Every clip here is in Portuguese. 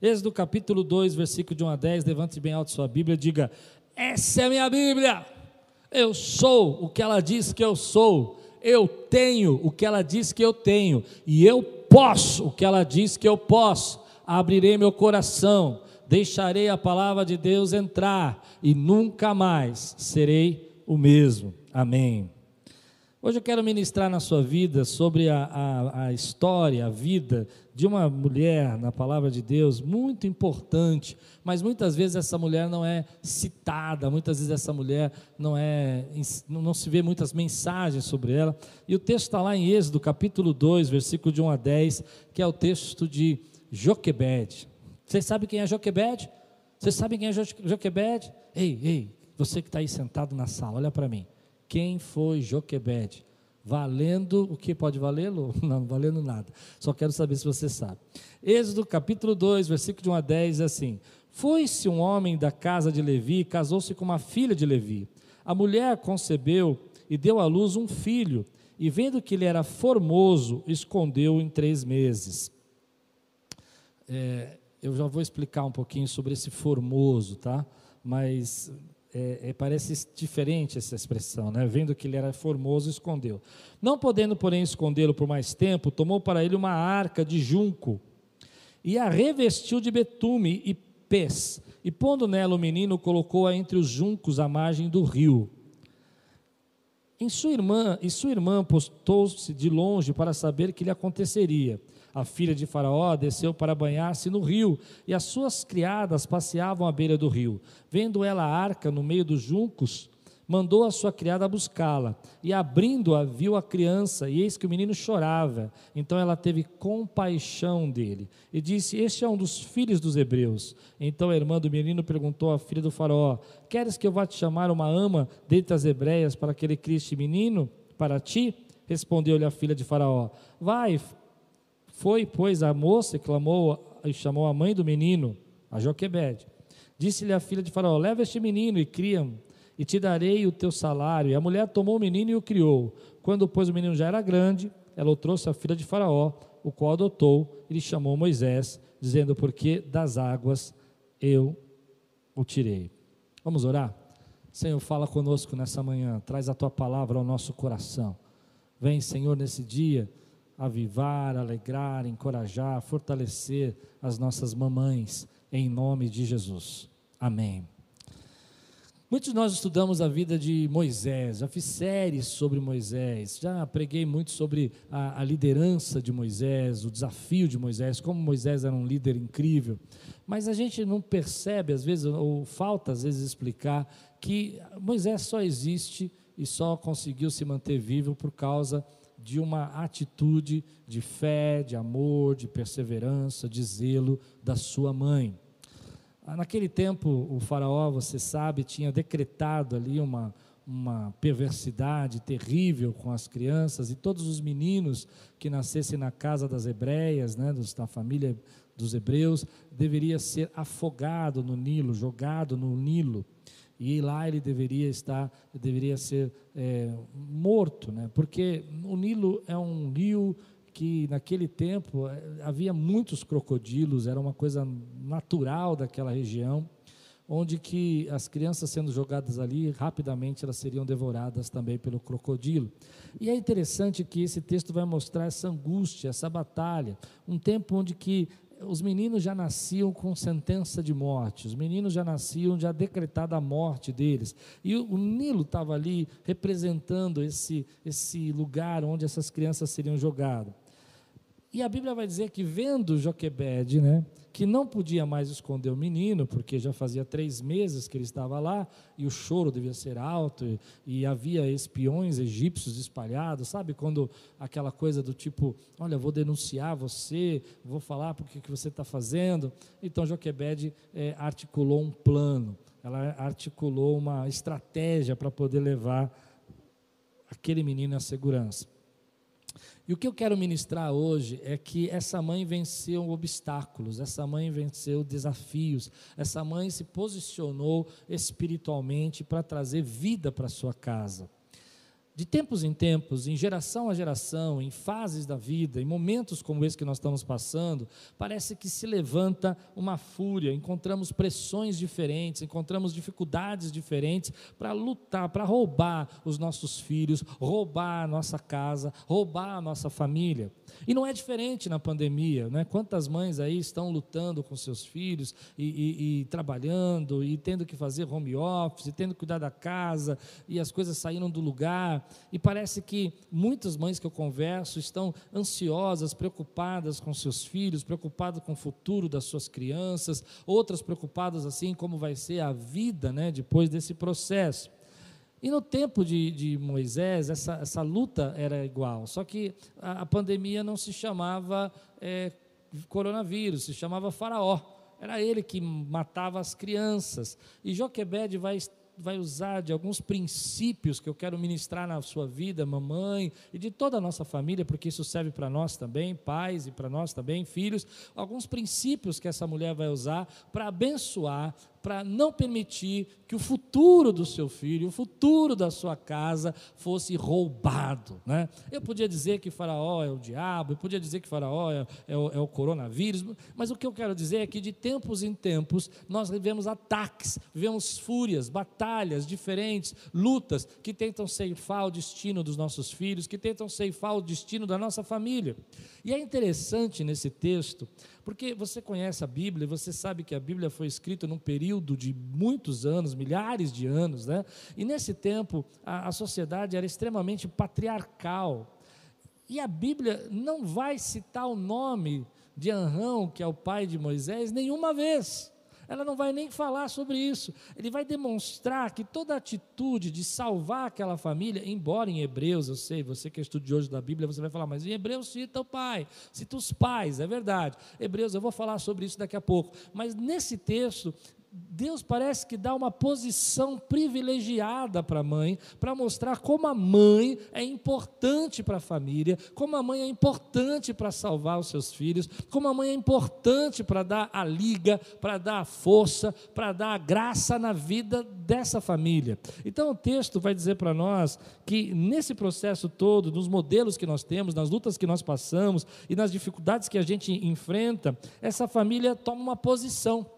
Êxodo capítulo 2, versículo de 1 a 10, levante bem alto sua Bíblia e diga: Essa é a minha Bíblia. Eu sou o que ela diz que eu sou. Eu tenho o que ela diz que eu tenho. E eu posso o que ela diz que eu posso. Abrirei meu coração, deixarei a palavra de Deus entrar e nunca mais serei o mesmo. Amém. Hoje eu quero ministrar na sua vida sobre a, a, a, história, a vida de uma mulher na palavra de Deus, muito importante, mas muitas vezes essa mulher não é citada, muitas vezes essa mulher não é, não se vê muitas mensagens sobre ela. E o texto está lá em Êxodo, capítulo 2, versículo de 1 a 10, que é o texto de Joquebed. Vocês sabem quem é Joquebed? Vocês sabem quem é Joquebed? Ei, ei, você que está aí sentado na sala, olha para mim quem foi Joquebed. Valendo o que pode valê-lo? Não, valendo nada. Só quero saber se você sabe. Êxodo capítulo 2, versículo de 1 a 10 é assim: Foi-se um homem da casa de Levi casou-se com uma filha de Levi. A mulher concebeu e deu à luz um filho, e vendo que ele era formoso, escondeu em três meses. É, eu já vou explicar um pouquinho sobre esse formoso, tá? Mas é, é, parece diferente essa expressão, né? vendo que ele era formoso, escondeu. Não podendo, porém, escondê-lo por mais tempo, tomou para ele uma arca de junco e a revestiu de betume e pés, e pondo nela o menino, colocou-a entre os juncos à margem do rio. Em sua irmã, e sua irmã postou-se de longe para saber o que lhe aconteceria. A filha de Faraó desceu para banhar-se no rio, e as suas criadas passeavam à beira do rio. Vendo ela a arca no meio dos juncos, mandou a sua criada buscá-la. E abrindo-a, viu a criança, e eis que o menino chorava. Então ela teve compaixão dele e disse: Este é um dos filhos dos hebreus. Então a irmã do menino perguntou à filha do Faraó: Queres que eu vá te chamar uma ama dentre as hebreias para que ele crie este menino para ti? Respondeu-lhe a filha de Faraó: Vai, foi, pois, a moça e clamou e chamou a mãe do menino, a Joquebede. Disse-lhe a filha de Faraó: Leva este menino e cria e te darei o teu salário. E a mulher tomou o menino e o criou. Quando, pois, o menino já era grande, ela o trouxe à filha de Faraó, o qual adotou e lhe chamou Moisés, dizendo: Porque das águas eu o tirei. Vamos orar? Senhor, fala conosco nessa manhã, traz a tua palavra ao nosso coração. Vem, Senhor, nesse dia avivar, alegrar, encorajar, fortalecer as nossas mamães, em nome de Jesus. Amém. Muitos de nós estudamos a vida de Moisés, já fiz séries sobre Moisés, já preguei muito sobre a, a, liderança de Moisés, o desafio de Moisés, como Moisés era um líder incrível. Mas a gente não percebe, às vezes, ou falta às vezes explicar, que Moisés só existe e só conseguiu se manter vivo por causa de uma atitude de fé, de amor, de perseverança, de zelo da sua mãe. Ah, naquele tempo, o Faraó, você sabe, tinha decretado ali uma, uma perversidade terrível com as crianças e todos os meninos que nascessem na casa das hebreias, né, da família dos hebreus, deveria ser afogado no Nilo, jogado no Nilo e lá ele deveria estar, deveria ser é, morto, né? porque o Nilo é um rio que naquele tempo é, havia muitos crocodilos, era uma coisa natural daquela região, onde que as crianças sendo jogadas ali, rapidamente elas seriam devoradas também pelo crocodilo. E é interessante que esse texto vai mostrar essa angústia, essa batalha, um tempo onde que os meninos já nasciam com sentença de morte, os meninos já nasciam já decretada a morte deles. E o, o Nilo estava ali representando esse, esse lugar onde essas crianças seriam jogadas. E a Bíblia vai dizer que vendo Joquebed, né, que não podia mais esconder o menino, porque já fazia três meses que ele estava lá, e o choro devia ser alto, e, e havia espiões egípcios espalhados, sabe? Quando aquela coisa do tipo, olha, vou denunciar você, vou falar porque que você está fazendo. Então Joquebed é, articulou um plano, ela articulou uma estratégia para poder levar aquele menino à segurança. E o que eu quero ministrar hoje é que essa mãe venceu obstáculos, essa mãe venceu desafios, essa mãe se posicionou espiritualmente para trazer vida para sua casa. De tempos em tempos, em geração a geração, em fases da vida, em momentos como esse que nós estamos passando, parece que se levanta uma fúria, encontramos pressões diferentes, encontramos dificuldades diferentes para lutar, para roubar os nossos filhos, roubar a nossa casa, roubar a nossa família. E não é diferente na pandemia, né? Quantas mães aí estão lutando com seus filhos e, e, e trabalhando e tendo que fazer home office, e tendo que cuidar da casa e as coisas saíram do lugar e parece que muitas mães que eu converso estão ansiosas, preocupadas com seus filhos, preocupadas com o futuro das suas crianças, outras preocupadas assim como vai ser a vida né, depois desse processo. E no tempo de, de Moisés, essa, essa, luta era igual, só que a, a pandemia não se chamava é, coronavírus, se chamava Faraó. Era ele que matava as crianças. E Joquebede vai vai usar de alguns princípios que eu quero ministrar na sua vida, mamãe, e de toda a nossa família, porque isso serve para nós também, pais, e para nós também, filhos, alguns princípios que essa mulher vai usar para abençoar, para não permitir que o futuro do seu filho, o futuro da sua casa fosse roubado. Né? Eu podia dizer que Faraó é o diabo, eu podia dizer que Faraó é, é, o, é o coronavírus, mas o que eu quero dizer é que de tempos em tempos nós vivemos ataques, vivemos fúrias, batalhas diferentes, lutas que tentam ceifar o destino dos nossos filhos, que tentam ceifar o destino da nossa família. E é interessante nesse texto porque você conhece a Bíblia, você sabe que a Bíblia foi escrita num período de muitos anos, milhares de anos, né? E nesse tempo a, a sociedade era extremamente patriarcal. E a Bíblia não vai citar o nome de Anrão, que é o pai de Moisés, nenhuma vez ela não vai nem falar sobre isso. Ele vai demonstrar que toda atitude de salvar aquela família, embora em Hebreus, eu sei, você que é estudioso da Bíblia, você vai falar, mas em Hebreus cita o pai, cita os pais, é verdade. Hebreus, eu vou falar sobre isso daqui a pouco. Mas nesse texto, Deus parece que dá uma posição privilegiada para a mãe, para mostrar como a mãe é importante para a família, como a mãe é importante para salvar os seus filhos, como a mãe é importante para dar a liga, para dar a força, para dar a graça na vida dessa família. Então o texto vai dizer para nós que nesse processo todo, nos modelos que nós temos, nas lutas que nós passamos e nas dificuldades que a gente enfrenta, essa família toma uma posição.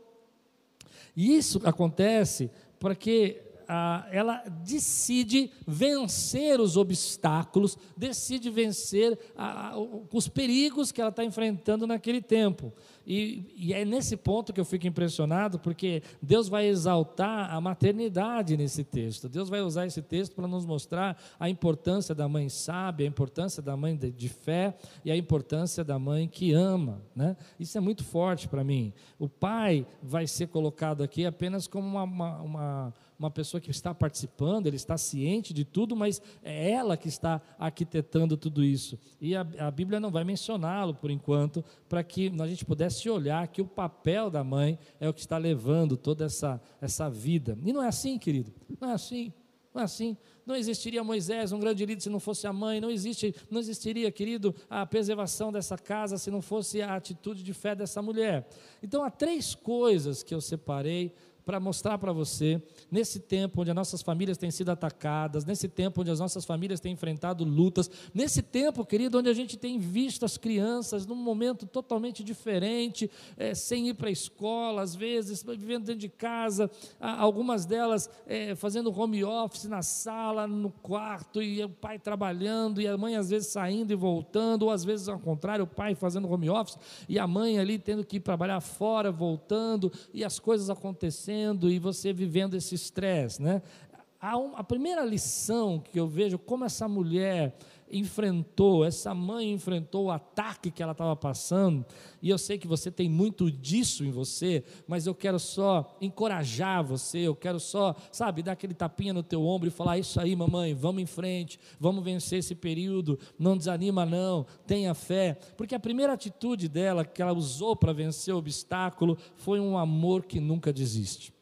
E isso acontece porque ah, ela decide vencer os obstáculos, decide vencer ah, os perigos que ela está enfrentando naquele tempo. E, e, é nesse ponto que eu fico impressionado, porque Deus vai exaltar a maternidade nesse texto. Deus vai usar esse texto para nos mostrar a importância da mãe sábia, a importância da mãe de, de fé e a importância da mãe que ama. Né? Isso é muito forte para mim. O pai vai ser colocado aqui apenas como uma, uma, uma uma pessoa que está participando, ele está ciente de tudo, mas é ela que está arquitetando tudo isso. E a, a Bíblia não vai mencioná-lo por enquanto, para que a gente pudesse olhar que o papel da mãe é o que está levando toda essa, essa vida. E não é assim, querido, não é assim. Não é assim. Não existiria Moisés, um grande líder, se não fosse a mãe. Não, existe, não existiria, querido, a preservação dessa casa se não fosse a atitude de fé dessa mulher. Então, há três coisas que eu separei para mostrar para você, nesse tempo onde as nossas famílias têm sido atacadas, nesse tempo onde as nossas famílias têm enfrentado lutas, nesse tempo, querido, onde a gente tem visto as crianças num momento totalmente diferente, é, sem ir para a escola, às vezes, vivendo dentro de casa, algumas delas é, fazendo home office na sala, no quarto, e o pai trabalhando, e a mãe às vezes saindo e voltando, ou às vezes ao contrário, o pai fazendo home office, e a mãe ali tendo que ir trabalhar fora, voltando, e as coisas acontecendo e você vivendo esse estresse, né? A, a primeira lição que eu vejo como essa mulher enfrentou, essa mãe enfrentou o ataque que ela estava passando, e eu sei que você tem muito disso em você, mas eu quero só encorajar você, eu quero só, sabe, dar aquele tapinha no teu ombro e falar: Isso aí, mamãe, vamos em frente, vamos vencer esse período, não desanima, não, tenha fé, porque a primeira atitude dela, que ela usou para vencer o obstáculo, foi um amor que nunca desiste.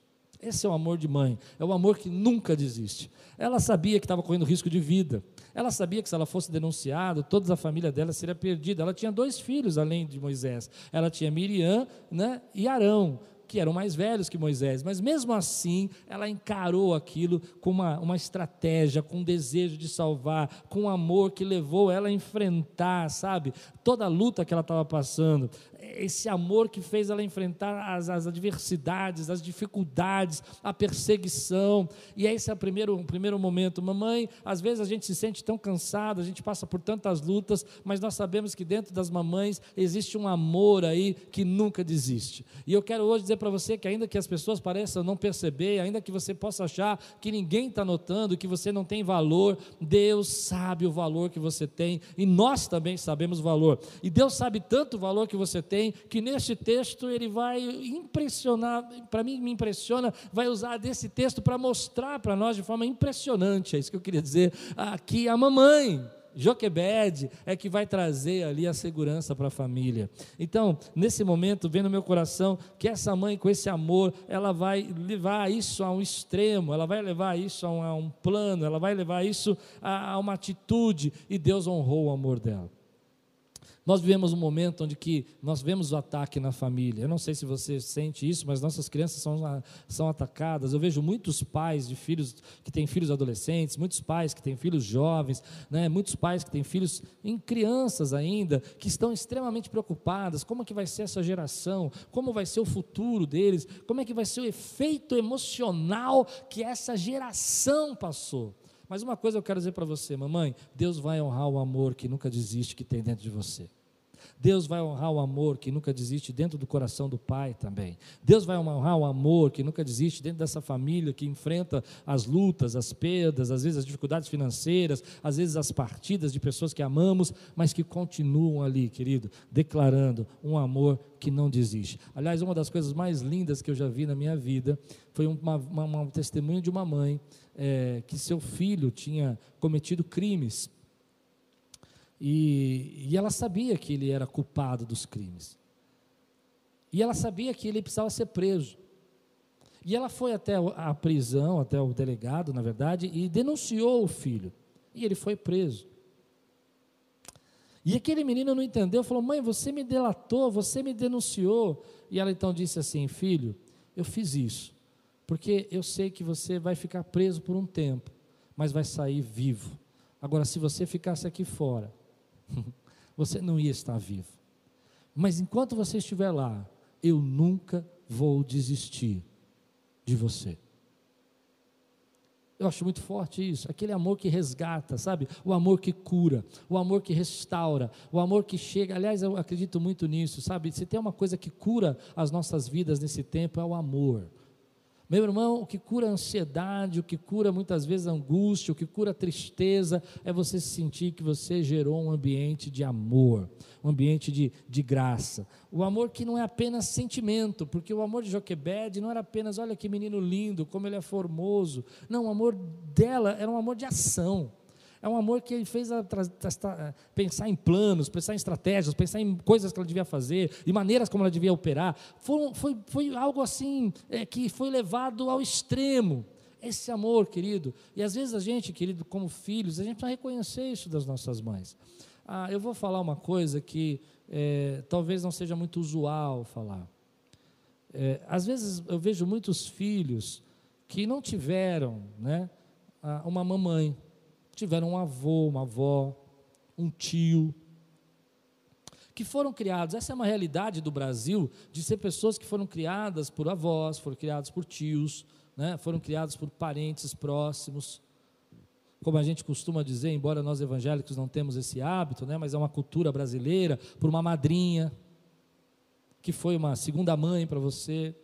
Esse é o amor de mãe, é o amor que nunca desiste. Ela sabia que estava correndo risco de vida. Ela sabia que se ela fosse denunciada, toda a família dela seria perdida. Ela tinha dois filhos além de Moisés. Ela tinha Miriam né, e Arão. que eram mais velhos que Moisés, mas mesmo assim ela encarou aquilo com uma, uma estratégia, com um desejo de salvar, com um amor que levou ela a enfrentar, sabe, toda a luta que ela estava passando esse amor que fez ela enfrentar as, as, adversidades, as dificuldades, a perseguição. E esse é o primeiro, o primeiro momento. Mamãe, às vezes a gente se sente tão cansado, a gente passa por tantas lutas, mas nós sabemos que dentro das mamães existe um amor aí que nunca desiste. E eu quero hoje dizer para você que, ainda que as pessoas pareçam não perceber, ainda que você possa achar que ninguém está notando, que você não tem valor, Deus sabe o valor que você tem e nós também sabemos o valor. E Deus sabe tanto o valor que você tem, que neste texto ele vai impressionar, para mim me impressiona, vai usar desse texto para mostrar para nós de forma impressionante, é isso que eu queria dizer, aqui a mamãe, Joquebed é que vai trazer ali a segurança para a família. Então, nesse momento, vem no meu coração que essa mãe, com esse amor, ela vai levar isso a um extremo, ela vai levar isso a um, plano, ela vai levar isso a uma atitude, e Deus honrou o amor dela. Nós vivemos um momento onde que nós vemos o ataque na família. Eu não sei se você sente isso, mas nossas crianças são, são atacadas. Eu vejo muitos pais de filhos que têm filhos adolescentes, muitos pais que têm filhos jovens, né? muitos pais que têm filhos em crianças ainda, que estão extremamente preocupadas. Como é que vai ser essa geração? Como vai ser o futuro deles? Como é que vai ser o efeito emocional que essa geração passou? Mas uma coisa eu quero dizer para você, mamãe: Deus vai honrar o amor que nunca desiste que tem dentro de você. Deus vai honrar o amor que nunca desiste dentro do coração do pai também. Deus vai honrar o amor que nunca desiste dentro dessa família que enfrenta as lutas, as perdas, às vezes as dificuldades financeiras, às vezes as partidas de pessoas que amamos, mas que continuam ali, querido, declarando um amor que não desiste. Aliás, uma das coisas mais lindas que eu já vi na minha vida foi uma, uma, testemunho de uma mãe é, que seu filho tinha cometido crimes e, e ela sabia que ele era culpado dos crimes. E ela sabia que ele precisava ser preso. E ela foi até a prisão, até o delegado, na verdade, e denunciou o filho. E ele foi preso. E aquele menino não entendeu, falou: Mãe, você me delatou, você me denunciou. E ela então disse assim: Filho, eu fiz isso, porque eu sei que você vai ficar preso por um tempo, mas vai sair vivo. Agora, se você ficasse aqui fora, você não ia estar vivo. Mas enquanto você estiver lá, eu nunca vou desistir de você. Eu acho muito forte isso, aquele amor que resgata, sabe? O amor que cura, o amor que restaura, o amor que chega. Aliás, eu acredito muito nisso, sabe? Se tem uma coisa que cura as nossas vidas nesse tempo é o amor. Meu irmão, o que cura a ansiedade, o que cura muitas vezes a angústia, o que cura a tristeza, é você sentir que você gerou um ambiente de amor, um ambiente de, de graça. O amor que não é apenas sentimento, porque o amor de Joquebed não era apenas, olha que menino lindo, como ele é formoso. Não, o amor dela era um amor de ação. É um amor que fez ela pensar em planos, pensar em estratégias, pensar em coisas que ela devia fazer, e maneiras como ela devia operar. Foi, foi, foi algo assim é, que foi levado ao extremo. Esse amor, querido. E às vezes a gente, querido, como filhos, a gente precisa reconhecer isso das nossas mães. Ah, eu vou falar uma coisa que é, talvez não seja muito usual falar. É, às vezes eu vejo muitos filhos que não tiveram né, uma mamãe tiveram um avô, uma avó, um tio, que foram criados. Essa é uma realidade do Brasil, de ser pessoas que foram criadas por avós, foram criadas por tios, né, foram criadas por parentes próximos. Como a gente costuma dizer, embora nós evangélicos não temos esse hábito, né, mas é uma cultura brasileira, por uma madrinha, que foi uma segunda mãe para você.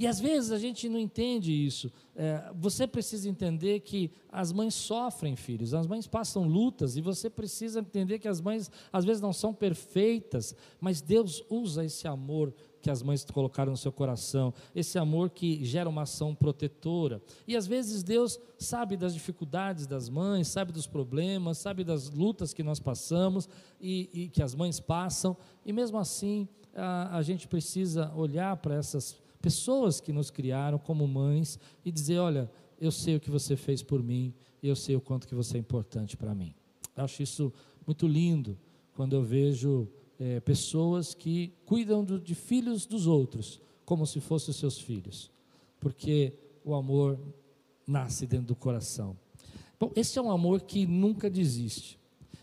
E às vezes a gente não entende isso. É, você precisa entender que as mães sofrem, filhos, as mães passam lutas, e você precisa entender que as mães às vezes não são perfeitas, mas Deus usa esse amor que as mães colocaram no seu coração, esse amor que gera uma ação protetora. E às vezes Deus sabe das dificuldades das mães, sabe dos problemas, sabe das lutas que nós passamos e, e que as mães passam, e mesmo assim a, a gente precisa olhar para essas pessoas que nos criaram como mães e dizer: olha, eu sei o que você fez por mim eu sei o quanto que você é importante para mim. Eu acho isso muito lindo quando eu vejo é, pessoas que cuidam do, de filhos dos outros como se fossem os seus filhos, porque o amor nasce dentro do coração. Bom, esse é um amor que nunca desiste.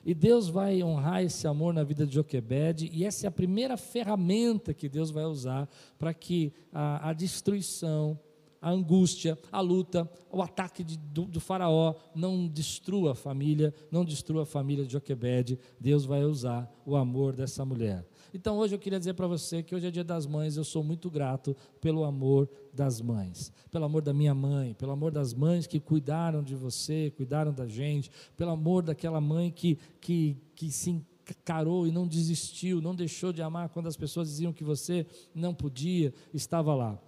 E Deus vai honrar esse amor na vida de Joquebed, e essa é a primeira ferramenta que Deus vai usar para que a, a, destruição, a angústia, a luta, o ataque de, do, do, faraó não destrua a família, não destrua a família de Joquebed. Deus vai usar o amor dessa mulher. Então hoje eu queria dizer para você que hoje é dia das mães, eu sou muito grato pelo amor das mães, pelo amor da minha mãe, pelo amor das mães que cuidaram de você, cuidaram da gente, pelo amor daquela mãe que, que, que se encarou e não desistiu, não deixou de amar quando as pessoas diziam que você não podia, estava lá.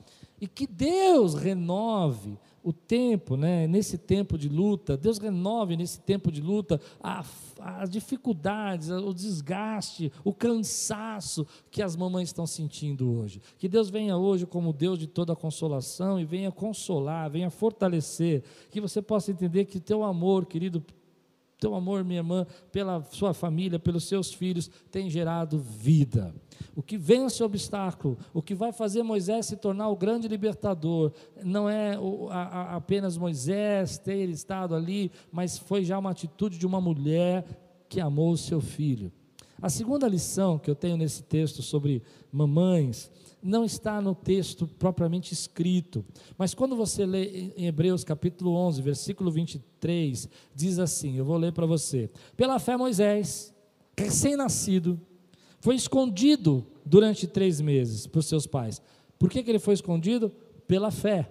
E que Deus renove o tempo, né, nesse tempo de luta, Deus renove nesse tempo de luta as dificuldades, o desgaste, o cansaço que as mamães estão sentindo hoje. Que Deus venha hoje como Deus de toda consolação e venha consolar, venha fortalecer, que você possa entender que teu amor, querido teu amor, minha irmã, pela sua família, pelos seus filhos, tem gerado vida. O que vence o obstáculo, o que vai fazer Moisés se tornar o grande libertador, não é apenas Moisés ter estado ali, mas foi já uma atitude de uma mulher que amou o seu filho. A segunda lição que eu tenho nesse texto sobre mamães não está no texto propriamente escrito, mas quando você lê em Hebreus capítulo 11, versículo 23, diz assim: eu vou ler para você. Pela fé, Moisés, recém-nascido, foi escondido durante três meses por seus pais. Por que, que ele foi escondido? Pela fé.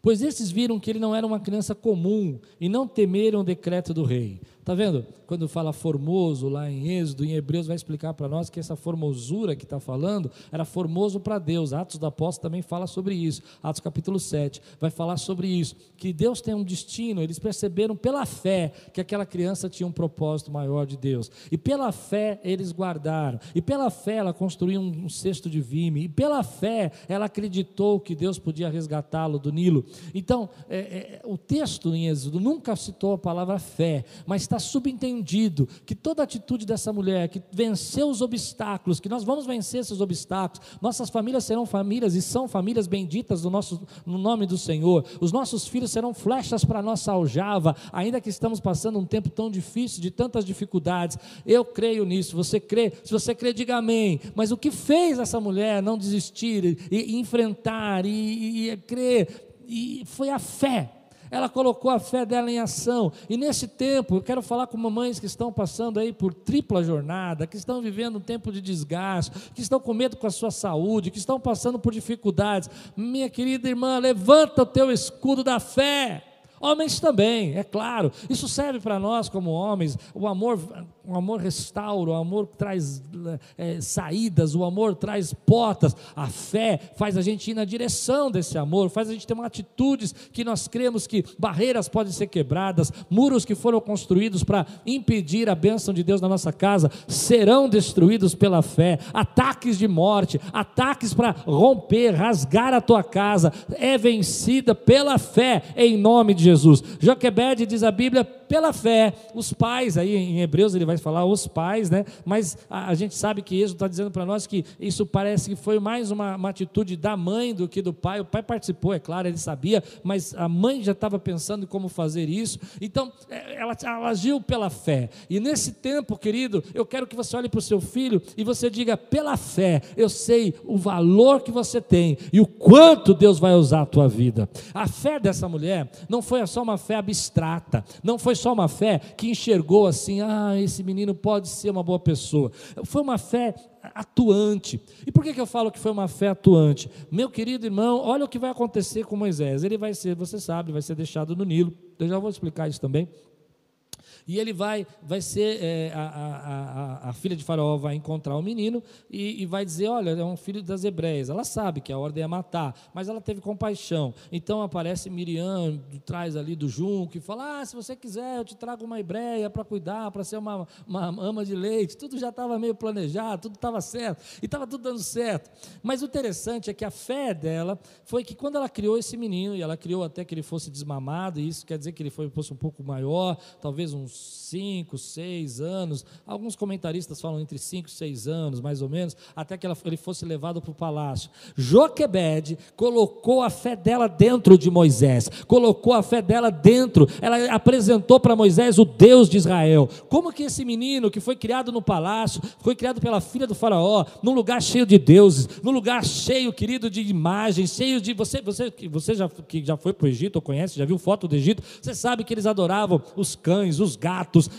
Pois esses viram que ele não era uma criança comum e não temeram o decreto do rei. Está vendo? Quando fala formoso lá em Êxodo, em Hebreus, vai explicar para nós que essa formosura que está falando era formoso para Deus. Atos da Apóstolo também fala sobre isso. Atos capítulo 7 vai falar sobre isso. Que Deus tem um destino. Eles perceberam pela fé que aquela criança tinha um propósito maior de Deus. E pela fé eles guardaram. E pela fé ela construiu um, um cesto de vime. E pela fé ela acreditou que Deus podia resgatá-lo do Nilo. Então, é, é, o texto em Êxodo nunca citou a palavra fé, mas está subentendido que toda atitude dessa mulher que venceu os obstáculos, que nós vamos vencer esses obstáculos, nossas famílias serão famílias e são famílias benditas no, nosso, no nome do Senhor, os nossos filhos serão flechas para a nossa aljava, ainda que estamos passando um tempo tão difícil, de tantas dificuldades, eu creio nisso, você crê, se você crê, diga amém, mas o que fez essa mulher não desistir e, e enfrentar e, e, e crer, e foi a fé ela colocou a fé dela em ação. E nesse tempo, eu quero falar com mamães que estão passando aí por tripla jornada, que estão vivendo um tempo de desgaste, que estão com medo com a sua saúde, que estão passando por dificuldades. Minha querida irmã, levanta o teu escudo da fé. Homens também, é claro. Isso serve para nós como homens. O amor o amor restaura, o amor traz é, saídas, o amor traz portas. A fé faz a gente ir na direção desse amor, faz a gente ter uma atitudes que nós cremos que barreiras podem ser quebradas, muros que foram construídos para impedir a bênção de Deus na nossa casa serão destruídos pela fé. Ataques de morte, ataques para romper, rasgar a tua casa, é vencida pela fé em nome de Jesus. Joquebed diz a Bíblia, pela fé, os pais, aí em Hebreus ele vai falar os pais, né? Mas a, a gente sabe que Êxodo está dizendo para nós que isso parece que foi mais uma, uma, atitude da mãe do que do pai. O pai participou, é claro, ele sabia, mas a mãe já estava pensando em como fazer isso. Então, é, ela, ela agiu pela fé. E nesse tempo, querido, eu quero que você olhe para o seu filho e você diga: pela fé, eu sei o valor que você tem e o quanto Deus vai usar a tua vida. A fé dessa mulher não foi só uma fé abstrata, não foi só uma fé que enxergou assim, ah, esse menino pode ser uma boa pessoa. Foi uma fé atuante. E por que, que eu falo que foi uma fé atuante? Meu querido irmão, olha o que vai acontecer com Moisés. Ele vai ser, você sabe, vai ser deixado no Nilo. Eu já vou explicar isso também. E ele vai, vai ser, é, a, a, a, filha de Faraó vai encontrar o menino e, e, vai dizer: Olha, é um filho das hebreias. Ela sabe que a ordem é matar, mas ela teve compaixão. Então aparece Miriam, trás ali do junco, e fala: Ah, se você quiser, eu te trago uma hebreia para cuidar, para ser uma, uma ama de leite. Tudo já estava meio planejado, tudo estava certo, e estava tudo dando certo. Mas o interessante é que a fé dela foi que quando ela criou esse menino, e ela criou até que ele fosse desmamado, e isso quer dizer que ele foi, fosse um pouco maior, talvez uns cinco, seis anos, alguns comentaristas falam entre cinco e seis anos, mais ou menos, até que ela, ele fosse levado para o palácio. Joquebed colocou a fé dela dentro de Moisés, colocou a fé dela dentro, ela apresentou para Moisés o Deus de Israel. Como que esse menino que foi criado no palácio, foi criado pela filha do faraó, num lugar cheio de deuses, num lugar cheio, querido, de imagens, cheio de você, você, você já que já foi para o Egito ou conhece, já viu foto do Egito, você sabe que eles adoravam os cães, os gatos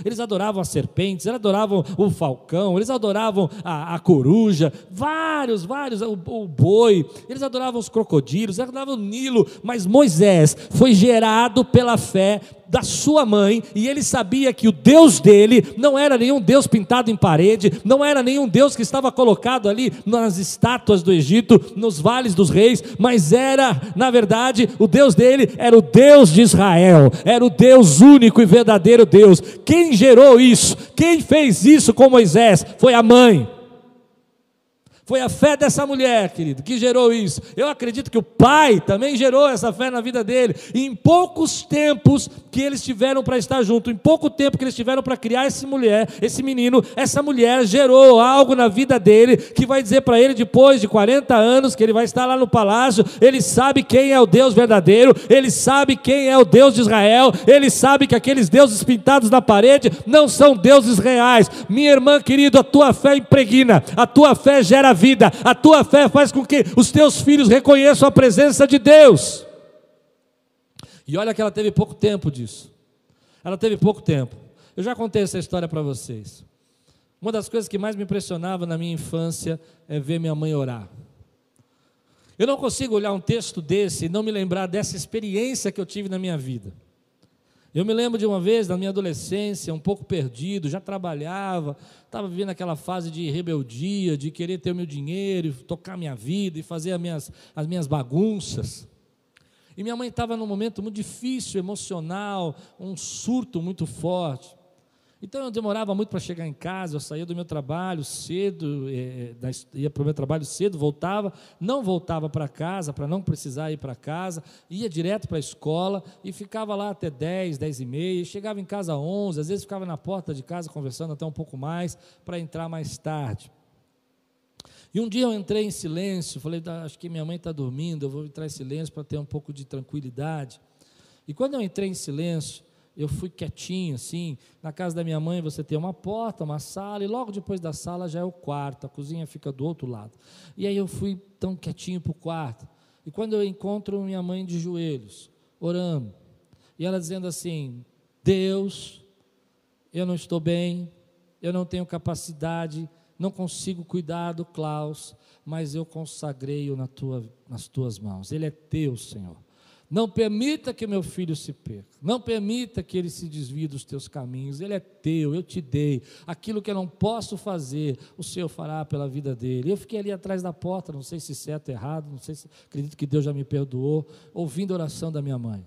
eles adoravam as serpentes, eles adoravam o falcão, eles adoravam a, a coruja, vários, vários, o, o, boi, eles adoravam os crocodilos, eles adoravam o Nilo, mas Moisés foi gerado pela fé da sua mãe, e ele sabia que o Deus dele não era nenhum Deus pintado em parede, não era nenhum Deus que estava colocado ali nas estátuas do Egito, nos vales dos reis, mas era, na verdade, o Deus dele era o Deus de Israel, era o Deus único e verdadeiro Deus. Quem gerou isso? Quem fez isso com Moisés? Foi a mãe. Foi a fé dessa mulher, querido, que gerou isso. Eu acredito que o pai também gerou essa fé na vida dele. E em poucos tempos que eles tiveram para estar junto, em pouco tempo que eles tiveram para criar essa mulher, esse menino, essa mulher gerou algo na vida dele que vai dizer para ele depois de 40 anos que ele vai estar lá no palácio, ele sabe quem é o Deus verdadeiro, ele sabe quem é o Deus de Israel, ele sabe que aqueles deuses pintados na parede não são deuses reais. Minha irmã querida, a tua fé impregna, a tua fé gera vida, a tua fé faz com que os teus filhos reconheçam a presença de Deus. E olha que ela teve pouco tempo disso. Ela teve pouco tempo. Eu já contei essa história para vocês. Uma das coisas que mais me impressionava na minha infância é ver minha mãe orar. Eu não consigo olhar um texto desse e não me lembrar dessa experiência que eu tive na minha vida. Eu me lembro de uma vez, na minha adolescência, um pouco perdido, já trabalhava, estava vivendo aquela fase de rebeldia, de querer ter o meu dinheiro, tocar minha vida e fazer as minhas, as minhas bagunças. E minha mãe estava num momento muito difícil, emocional, um surto muito forte. Então eu demorava muito para chegar em casa, eu saía do meu trabalho cedo, é, ia para o meu trabalho cedo, voltava, não voltava para casa para não precisar ir para casa, ia direto para a escola e ficava lá até 10, 10 e meia, chegava em casa às 11, às vezes ficava na porta de casa conversando até um pouco mais para entrar mais tarde. E um dia eu entrei em silêncio, falei, acho que minha mãe está dormindo, eu vou entrar em silêncio para ter um pouco de tranquilidade. E quando eu entrei em silêncio, eu fui quietinho, assim. Na casa da minha mãe você tem uma porta, uma sala, e logo depois da sala já é o quarto, a cozinha fica do outro lado. E aí eu fui tão quietinho para o quarto. E quando eu encontro minha mãe de joelhos, orando, e ela dizendo assim: Deus, eu não estou bem, eu não tenho capacidade, não consigo cuidar do Klaus, mas eu consagrei-o na tua, nas tuas mãos. Ele é teu, Senhor. Não permita que meu filho se perca. Não permita que ele se desvie dos teus caminhos. Ele é teu, eu te dei. Aquilo que eu não posso fazer, o Senhor fará pela vida dele. Eu fiquei ali atrás da porta, não sei se certo errado, não sei se acredito que Deus já me perdoou, ouvindo a oração da minha mãe.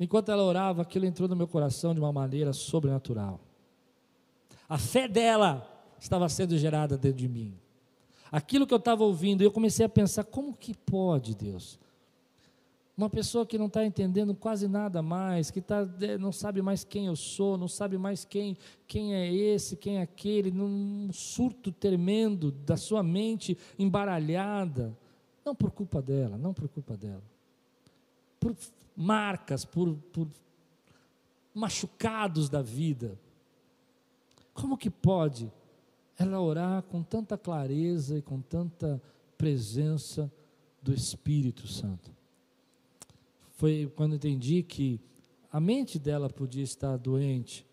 Enquanto ela orava, aquilo entrou no meu coração de uma maneira sobrenatural. A fé dela estava sendo gerada dentro de mim. Aquilo que eu estava ouvindo, eu comecei a pensar: como que pode, Deus? Uma pessoa que não está entendendo quase nada mais, que tá, é, não sabe mais quem eu sou, não sabe mais quem, quem é esse, quem é aquele, num surto tremendo da sua mente embaralhada. Não por culpa dela, não por culpa dela. Por marcas, por, por machucados da vida. Como que pode ela orar com tanta clareza e com tanta presença do Espírito Santo? Foi quando entendi que a mente dela podia estar doente,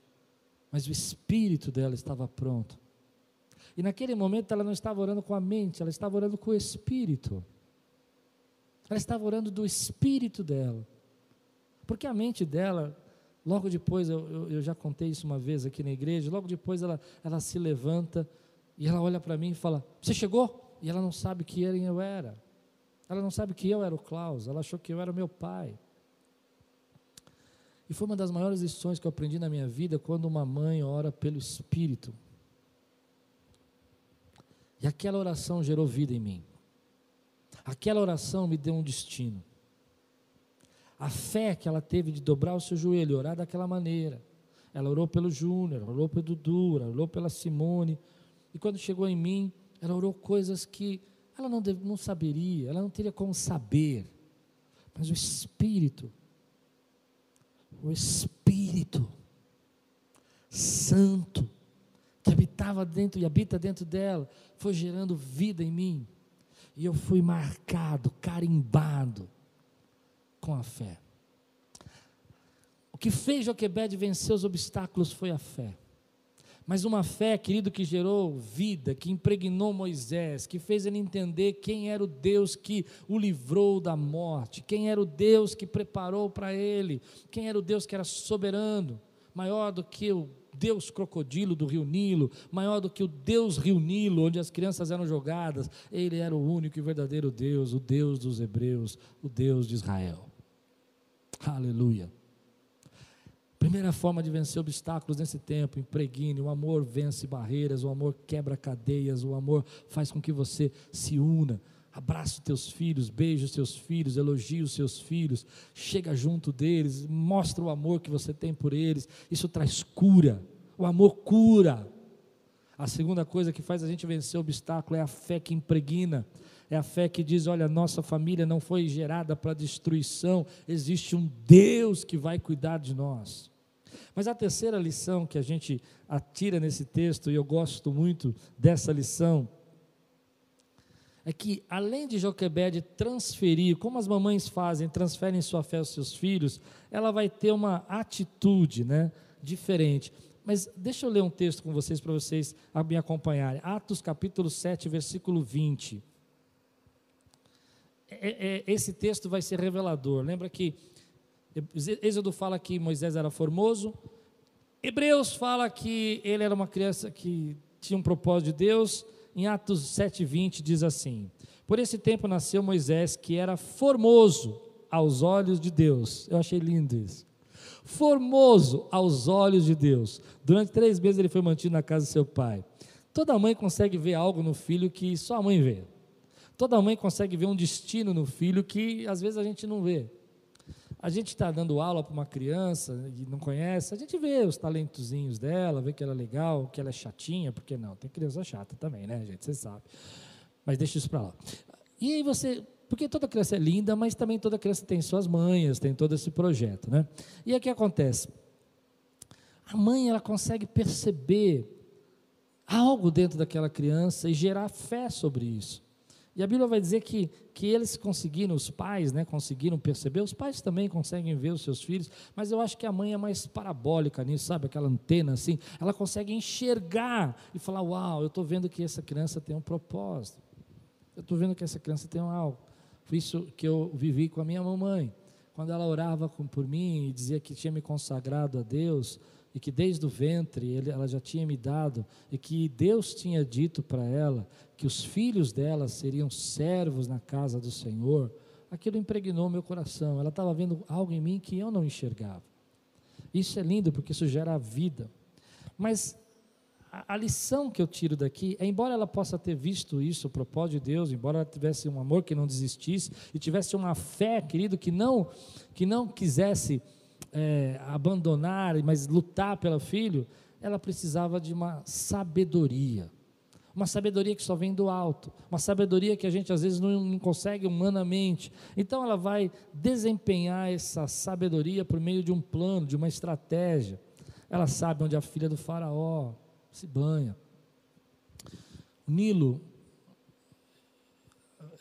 mas o espírito dela estava pronto. E naquele momento ela não estava orando com a mente, ela estava orando com o espírito. Ela estava orando do espírito dela. Porque a mente dela, logo depois, eu, eu, eu já contei isso uma vez aqui na igreja, logo depois ela, ela se levanta e ela olha para mim e fala: Você chegou? E ela não sabe que eu era. Ela não sabe que eu era o Klaus, ela achou que eu era o meu pai. E foi uma das maiores lições que eu aprendi na minha vida quando uma mãe ora pelo Espírito. E aquela oração gerou vida em mim. Aquela oração me deu um destino. A fé que ela teve de dobrar o seu joelho e orar daquela maneira. Ela orou pelo Júnior, orou pelo Dudu, orou pela Simone. E quando chegou em mim, ela orou coisas que ela não, deve, não saberia, ela não teria como saber. Mas o Espírito, o Espírito Santo, que habitava dentro e habita dentro dela, foi gerando vida em mim. E eu fui marcado, carimbado com a fé. O que fez Joquebed vencer os obstáculos foi a fé. Mas uma fé, querido, que gerou vida, que impregnou Moisés, que fez ele entender quem era o Deus que o livrou da morte, quem era o Deus que preparou para ele, quem era o Deus que era soberano, maior do que o Deus crocodilo do rio Nilo, maior do que o Deus rio Nilo, onde as crianças eram jogadas. Ele era o único e verdadeiro Deus, o Deus dos hebreus, o Deus de Israel. Aleluia. Primeira forma de vencer obstáculos nesse tempo, impregne, o amor vence barreiras, o amor quebra cadeias, o amor faz com que você se una. Abraça os teus filhos, beija os teus filhos, elogia os seus filhos, chega junto deles, mostra o amor que você tem por eles. Isso traz cura. O amor cura. A segunda coisa que faz a gente vencer o obstáculo é a fé que impregna. É a fé que diz: olha, nossa família não foi gerada para destruição, existe um Deus que vai cuidar de nós. Mas a terceira lição que a gente atira nesse texto, e eu gosto muito dessa lição, é que além de Joquebede transferir, como as mamães fazem, transferem sua fé aos seus filhos, ela vai ter uma atitude né, diferente. Mas deixa eu ler um texto com vocês para vocês me acompanharem. Atos capítulo 7, versículo 20. É, é, esse texto vai ser revelador. Lembra que Êxodo fala que Moisés era formoso, Hebreus fala que ele era uma criança que tinha um propósito de Deus. Em Atos 7,20 diz assim: Por esse tempo nasceu Moisés, que era formoso aos olhos de Deus. Eu achei lindo isso. Formoso aos olhos de Deus. Durante três meses ele foi mantido na casa de seu pai. Toda mãe consegue ver algo no filho que só a mãe vê. Toda mãe consegue ver um destino no filho que às vezes a gente não vê. A gente está dando aula para uma criança e não conhece, a gente vê os talentozinhos dela, vê que ela é legal, que ela é chatinha, porque não, tem criança chata também, né, gente? Você sabe. Mas deixa isso para lá. E aí você, porque toda criança é linda, mas também toda criança tem suas manhas, tem todo esse projeto, né? E aí o que acontece? A mãe ela consegue perceber algo dentro daquela criança e gerar fé sobre isso. E a Bíblia vai dizer que, que eles conseguiram, os pais né, conseguiram perceber, os pais também conseguem ver os seus filhos, mas eu acho que a mãe é mais parabólica nisso, sabe? Aquela antena assim, ela consegue enxergar e falar: Uau, eu estou vendo que essa criança tem um propósito, eu estou vendo que essa criança tem algo. Foi isso que eu vivi com a minha mamãe. Quando ela orava por mim e dizia que tinha me consagrado a Deus, e que desde o ventre ele, ela já tinha me dado, e que Deus tinha dito para ela que os filhos dela seriam servos na casa do Senhor, aquilo impregnou meu coração. Ela estava vendo algo em mim que eu não enxergava. Isso é lindo porque isso gera vida. Mas a, a lição que eu tiro daqui é, embora ela possa ter visto isso, o propósito de Deus, embora ela tivesse um amor que não desistisse e tivesse uma fé, querido, que não que não quisesse é, abandonar, mas lutar pelo filho, ela precisava de uma sabedoria. Uma sabedoria que só vem do alto, uma sabedoria que a gente às vezes não, não consegue humanamente. Então ela vai desempenhar essa sabedoria por meio de um plano, de uma estratégia. Ela sabe onde a filha do Faraó se banha. Nilo,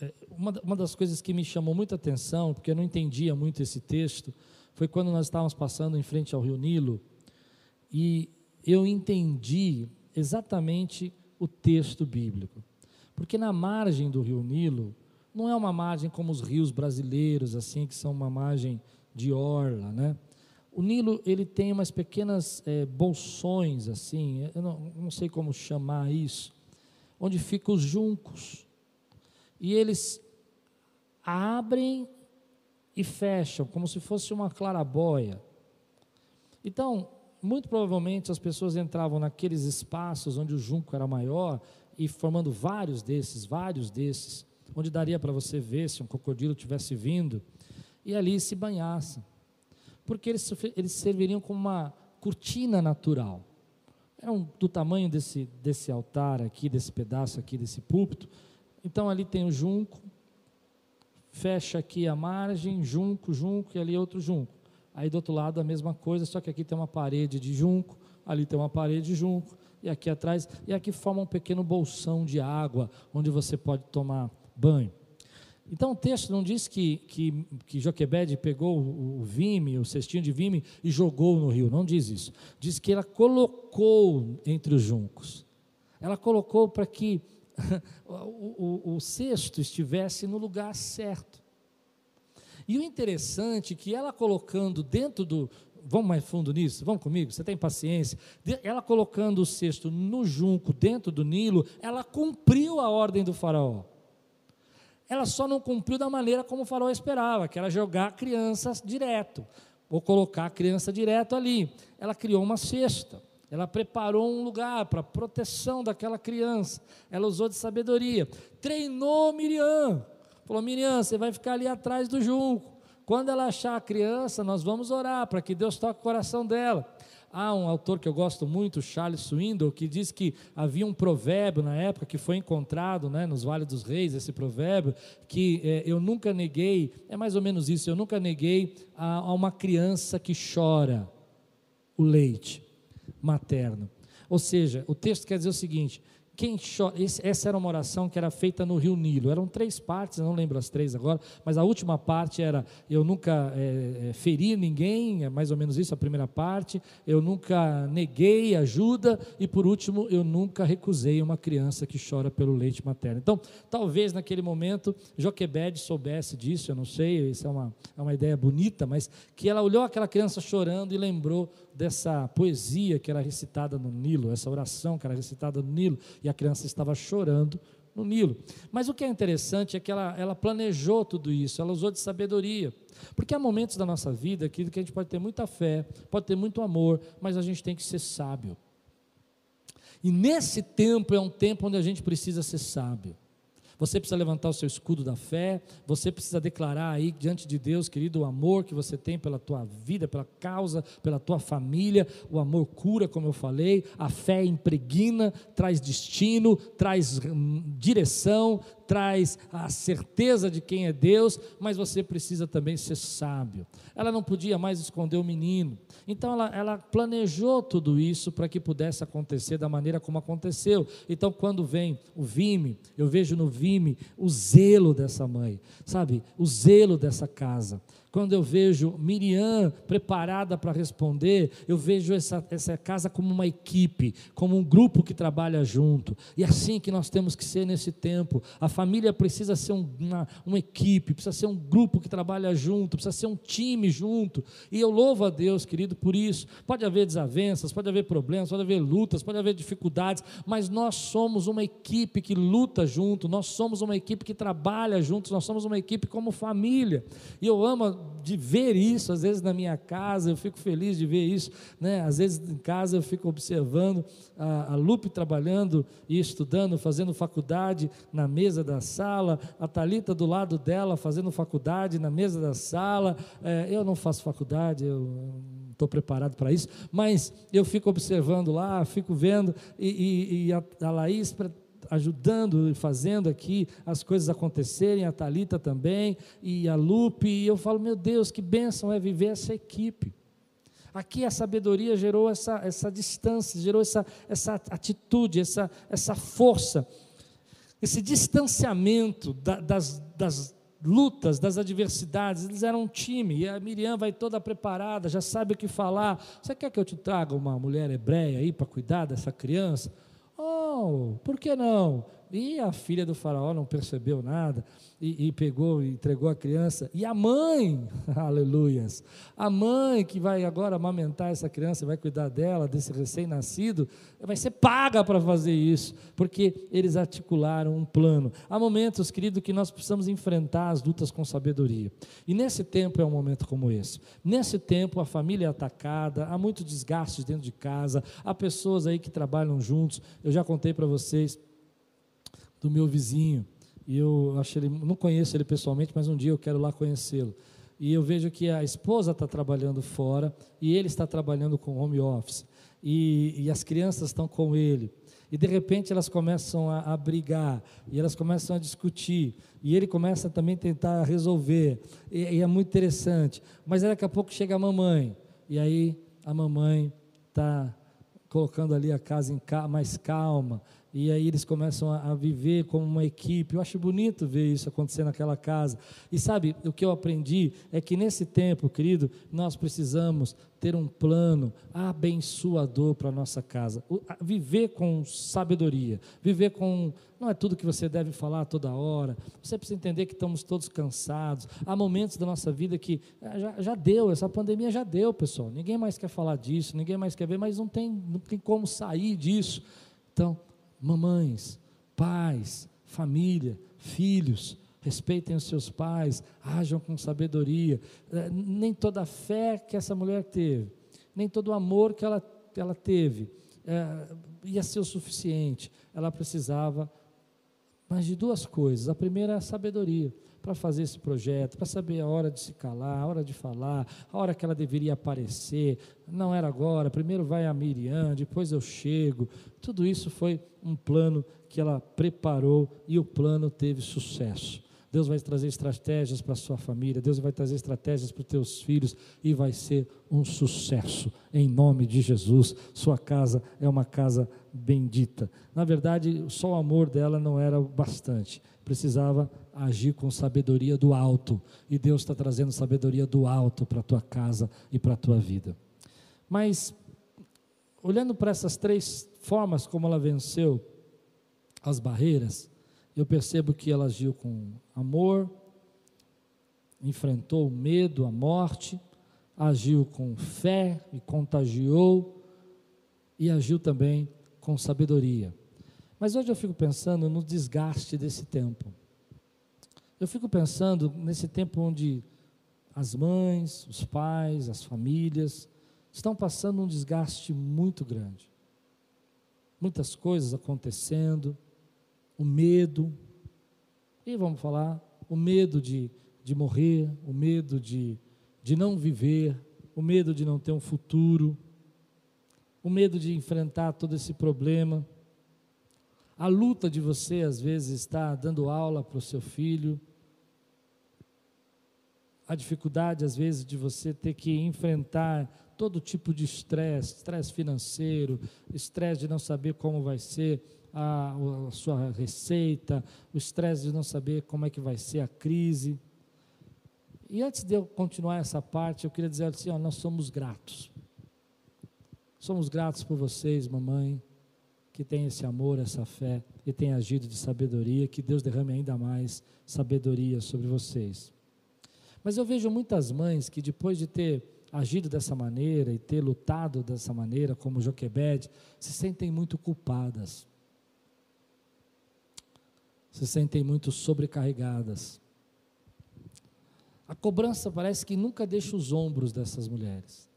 é, uma, uma das coisas que me chamou muita atenção, porque eu não entendia muito esse texto, foi quando nós estávamos passando em frente ao Rio Nilo e eu entendi exatamente o texto bíblico. Porque na margem do Rio Nilo, não é uma margem como os rios brasileiros, assim, que são uma margem de orla, né? O Nilo, ele tem umas pequenas é, bolsões, assim, eu não, não sei como chamar isso, onde ficam os juncos. E eles abrem e fecham, como se fosse uma clarabóia. Então, muito provavelmente as pessoas entravam naqueles espaços onde o junco era maior e formando vários desses, vários desses, onde daria para você ver se um crocodilo tivesse vindo. e ali se banhassem, porque eles, eles serviriam como uma cortina natural. Eram do tamanho desse, desse altar aqui, desse pedaço aqui, desse púlpito. Então ali tem o junco, fecha aqui a margem, junco, junco, e ali outro junco. Aí do outro lado a mesma coisa, só que aqui tem uma parede de junco, ali tem uma parede de junco, e aqui atrás, e aqui forma um pequeno bolsão de água, onde você pode tomar banho. Então o texto não diz que, que, que Joquebede pegou o vime, o cestinho de vime e jogou no rio, não diz isso. Diz que ela colocou entre os juncos. Ela colocou para que o, o, o cesto estivesse no lugar certo. E o interessante é que ela colocando dentro do. Vamos mais fundo nisso? Vamos comigo? Você tem paciência? Ela colocando o cesto no junco, dentro do Nilo, ela cumpriu a ordem do faraó. Ela só não cumpriu da maneira como o faraó esperava, que era jogar a criança direto, ou colocar a criança direto ali. Ela criou uma cesta. Ela preparou um lugar para proteção daquela criança. Ela usou de sabedoria. Treinou Miriam. Falou: Miriam, você vai ficar ali atrás do junco. Quando ela achar a criança, nós vamos orar para que Deus toque o coração dela. Há um autor que eu gosto muito, Charles Swindoll, que diz que havia um provérbio na época que foi encontrado né, nos Vales dos Reis, esse provérbio, que é, eu nunca neguei, é mais ou menos isso, eu nunca neguei a, a uma criança que chora o leite materno. Ou seja, o texto quer dizer o seguinte: quem chora, essa era uma oração que era feita no Rio Nilo. Eram três partes, não lembro as três agora, mas a última parte era: eu nunca é, feri ninguém, é mais ou menos isso a primeira parte. Eu nunca neguei ajuda e por último, eu nunca recusei uma criança que chora pelo leite materno. Então, talvez naquele momento Joquebede soubesse disso, eu não sei, isso é uma, é uma ideia bonita, mas que ela olhou aquela criança chorando e lembrou dessa poesia que era recitada no Nilo, essa oração que era recitada no Nilo, e a criança estava chorando no Nilo. Mas o que é interessante é que ela, ela planejou tudo isso, ela usou de sabedoria. Porque há momentos da nossa vida que a gente pode ter muita fé, pode ter muito amor, mas a gente tem que ser sábio. E nesse tempo é um tempo onde a gente precisa ser sábio. Você precisa levantar o seu escudo da fé, você precisa declarar aí diante de Deus, querido, o amor que você tem pela tua vida, pela causa, pela tua família. O amor cura, como eu falei, a fé impregna, traz destino, traz hum, direção, traz a certeza de quem é Deus, mas você precisa também ser sábio. Ela não podia mais esconder o menino, então ela, ela planejou tudo isso para que pudesse acontecer da maneira como aconteceu. Então, quando vem o Vime, eu vejo no Vime o zelo dessa mãe, sabe? O zelo dessa casa quando eu vejo Miriam preparada para responder, eu vejo essa, essa casa como uma equipe, como um grupo que trabalha junto. E é assim que nós temos que ser nesse tempo. A família precisa ser uma, uma equipe, precisa ser um grupo que trabalha junto, precisa ser um time junto. E eu louvo a Deus, querido, por isso. Pode haver desavenças, pode haver problemas, pode haver lutas, pode haver dificuldades, mas nós somos uma equipe que luta junto, nós somos uma equipe que trabalha juntos, nós somos uma equipe como família. E eu amo de ver isso, às vezes na minha casa, eu fico feliz de ver isso, né? às vezes em casa eu fico observando a, a Lupe trabalhando e estudando, fazendo faculdade na mesa da sala, a Talita do lado dela fazendo faculdade na mesa da sala, é, eu não faço faculdade, eu estou preparado para isso, mas eu fico observando lá, fico vendo, e, e, e a, a Laís ajudando e fazendo aqui as coisas acontecerem, a Talita também e a Lupe, e eu falo, meu Deus, que bênção é viver essa equipe. Aqui a sabedoria gerou essa, essa distância, gerou essa, essa atitude, essa, essa força, esse distanciamento da, das, das lutas, das adversidades. Eles eram um time, e a Miriam vai toda preparada, já sabe o que falar. Você quer que eu te traga uma mulher hebreia aí para cuidar dessa criança? Oh, por que não? E a filha do faraó não percebeu nada e, e, pegou e entregou a criança. E a mãe, aleluias, a mãe que vai agora amamentar essa criança, vai cuidar dela, desse recém-nascido, vai ser paga para fazer isso, porque eles articularam um plano. Há momentos, querido, que nós precisamos enfrentar as lutas com sabedoria. E nesse tempo é um momento como esse. Nesse tempo a família é atacada, há muito desgaste dentro de casa, há pessoas aí que trabalham juntos. Eu já contei para vocês do meu vizinho. E eu acho ele, não conheço ele pessoalmente, mas um dia eu quero lá conhecê-lo. e eu vejo que a esposa está trabalhando fora e ele está trabalhando com home office e, e as crianças estão com ele. E de repente elas começam a, a, brigar, e elas começam a discutir, e ele começa também a tentar resolver, e, e é muito interessante. Mas daqui a pouco chega a mamãe, e aí a mamãe está colocando ali a casa em mais calma, e aí eles começam a, viver como uma equipe. Eu acho bonito ver isso acontecer naquela casa. E sabe, o que eu aprendi é que nesse tempo, querido, nós precisamos ter um plano abençoador para a nossa casa. Viver com sabedoria, viver com. Não é tudo que você deve falar toda hora. Você precisa entender que estamos todos cansados. Há momentos da nossa vida que ah, já, já deu, essa pandemia já deu, pessoal. Ninguém mais quer falar disso, ninguém mais quer ver, mas não tem, não tem como sair disso. Então, mamães, pais, família, filhos, respeitem os seus pais, ajam com sabedoria. É, nem toda a fé que essa mulher teve, nem todo o amor que ela, ela teve, é, ia ser o suficiente. Ela precisava mais de duas coisas. A primeira é a sabedoria para fazer esse projeto, para saber a hora de se calar, a hora de falar, a hora que ela deveria aparecer. Não era agora, primeiro vai a Miriam, depois eu chego. Tudo isso foi um plano que ela preparou e o plano teve sucesso. Deus vai trazer estratégias para a sua família, Deus vai trazer estratégias para os teus filhos e vai ser um sucesso, em nome de Jesus. Sua casa é uma casa bendita. Na verdade, só o amor dela não era bastante, precisava agir com sabedoria do alto. E Deus está trazendo sabedoria do alto para a tua casa e para a tua vida. Mas, olhando para essas três formas como ela venceu as barreiras, eu percebo que ela agiu com amor, enfrentou o medo, a morte, agiu com fé e contagiou, e agiu também com sabedoria. Mas hoje eu fico pensando no desgaste desse tempo. Eu fico pensando nesse tempo onde as mães, os pais, as famílias estão passando um desgaste muito grande. Muitas coisas acontecendo, o medo, e vamos falar, o medo de, de morrer, o medo de, de não viver, o medo de não ter um futuro, o medo de enfrentar todo esse problema. A luta de você, às vezes, está dando aula para o seu filho. A dificuldade, às vezes, de você ter que enfrentar todo tipo de estresse, estresse financeiro, estresse de não saber como vai ser a, a sua receita, o estresse de não saber como é que vai ser a crise. E antes de eu continuar essa parte, eu queria dizer assim: ó, nós somos gratos. Somos gratos por vocês, mamãe, que tem esse amor, essa fé e tem agido de sabedoria, que Deus derrame ainda mais sabedoria sobre vocês. Mas eu vejo muitas mães que depois de ter agido dessa maneira e ter lutado dessa maneira, como Joquebed, se sentem muito culpadas. Se sentem muito sobrecarregadas. A cobrança parece que nunca deixa os ombros dessas mulheres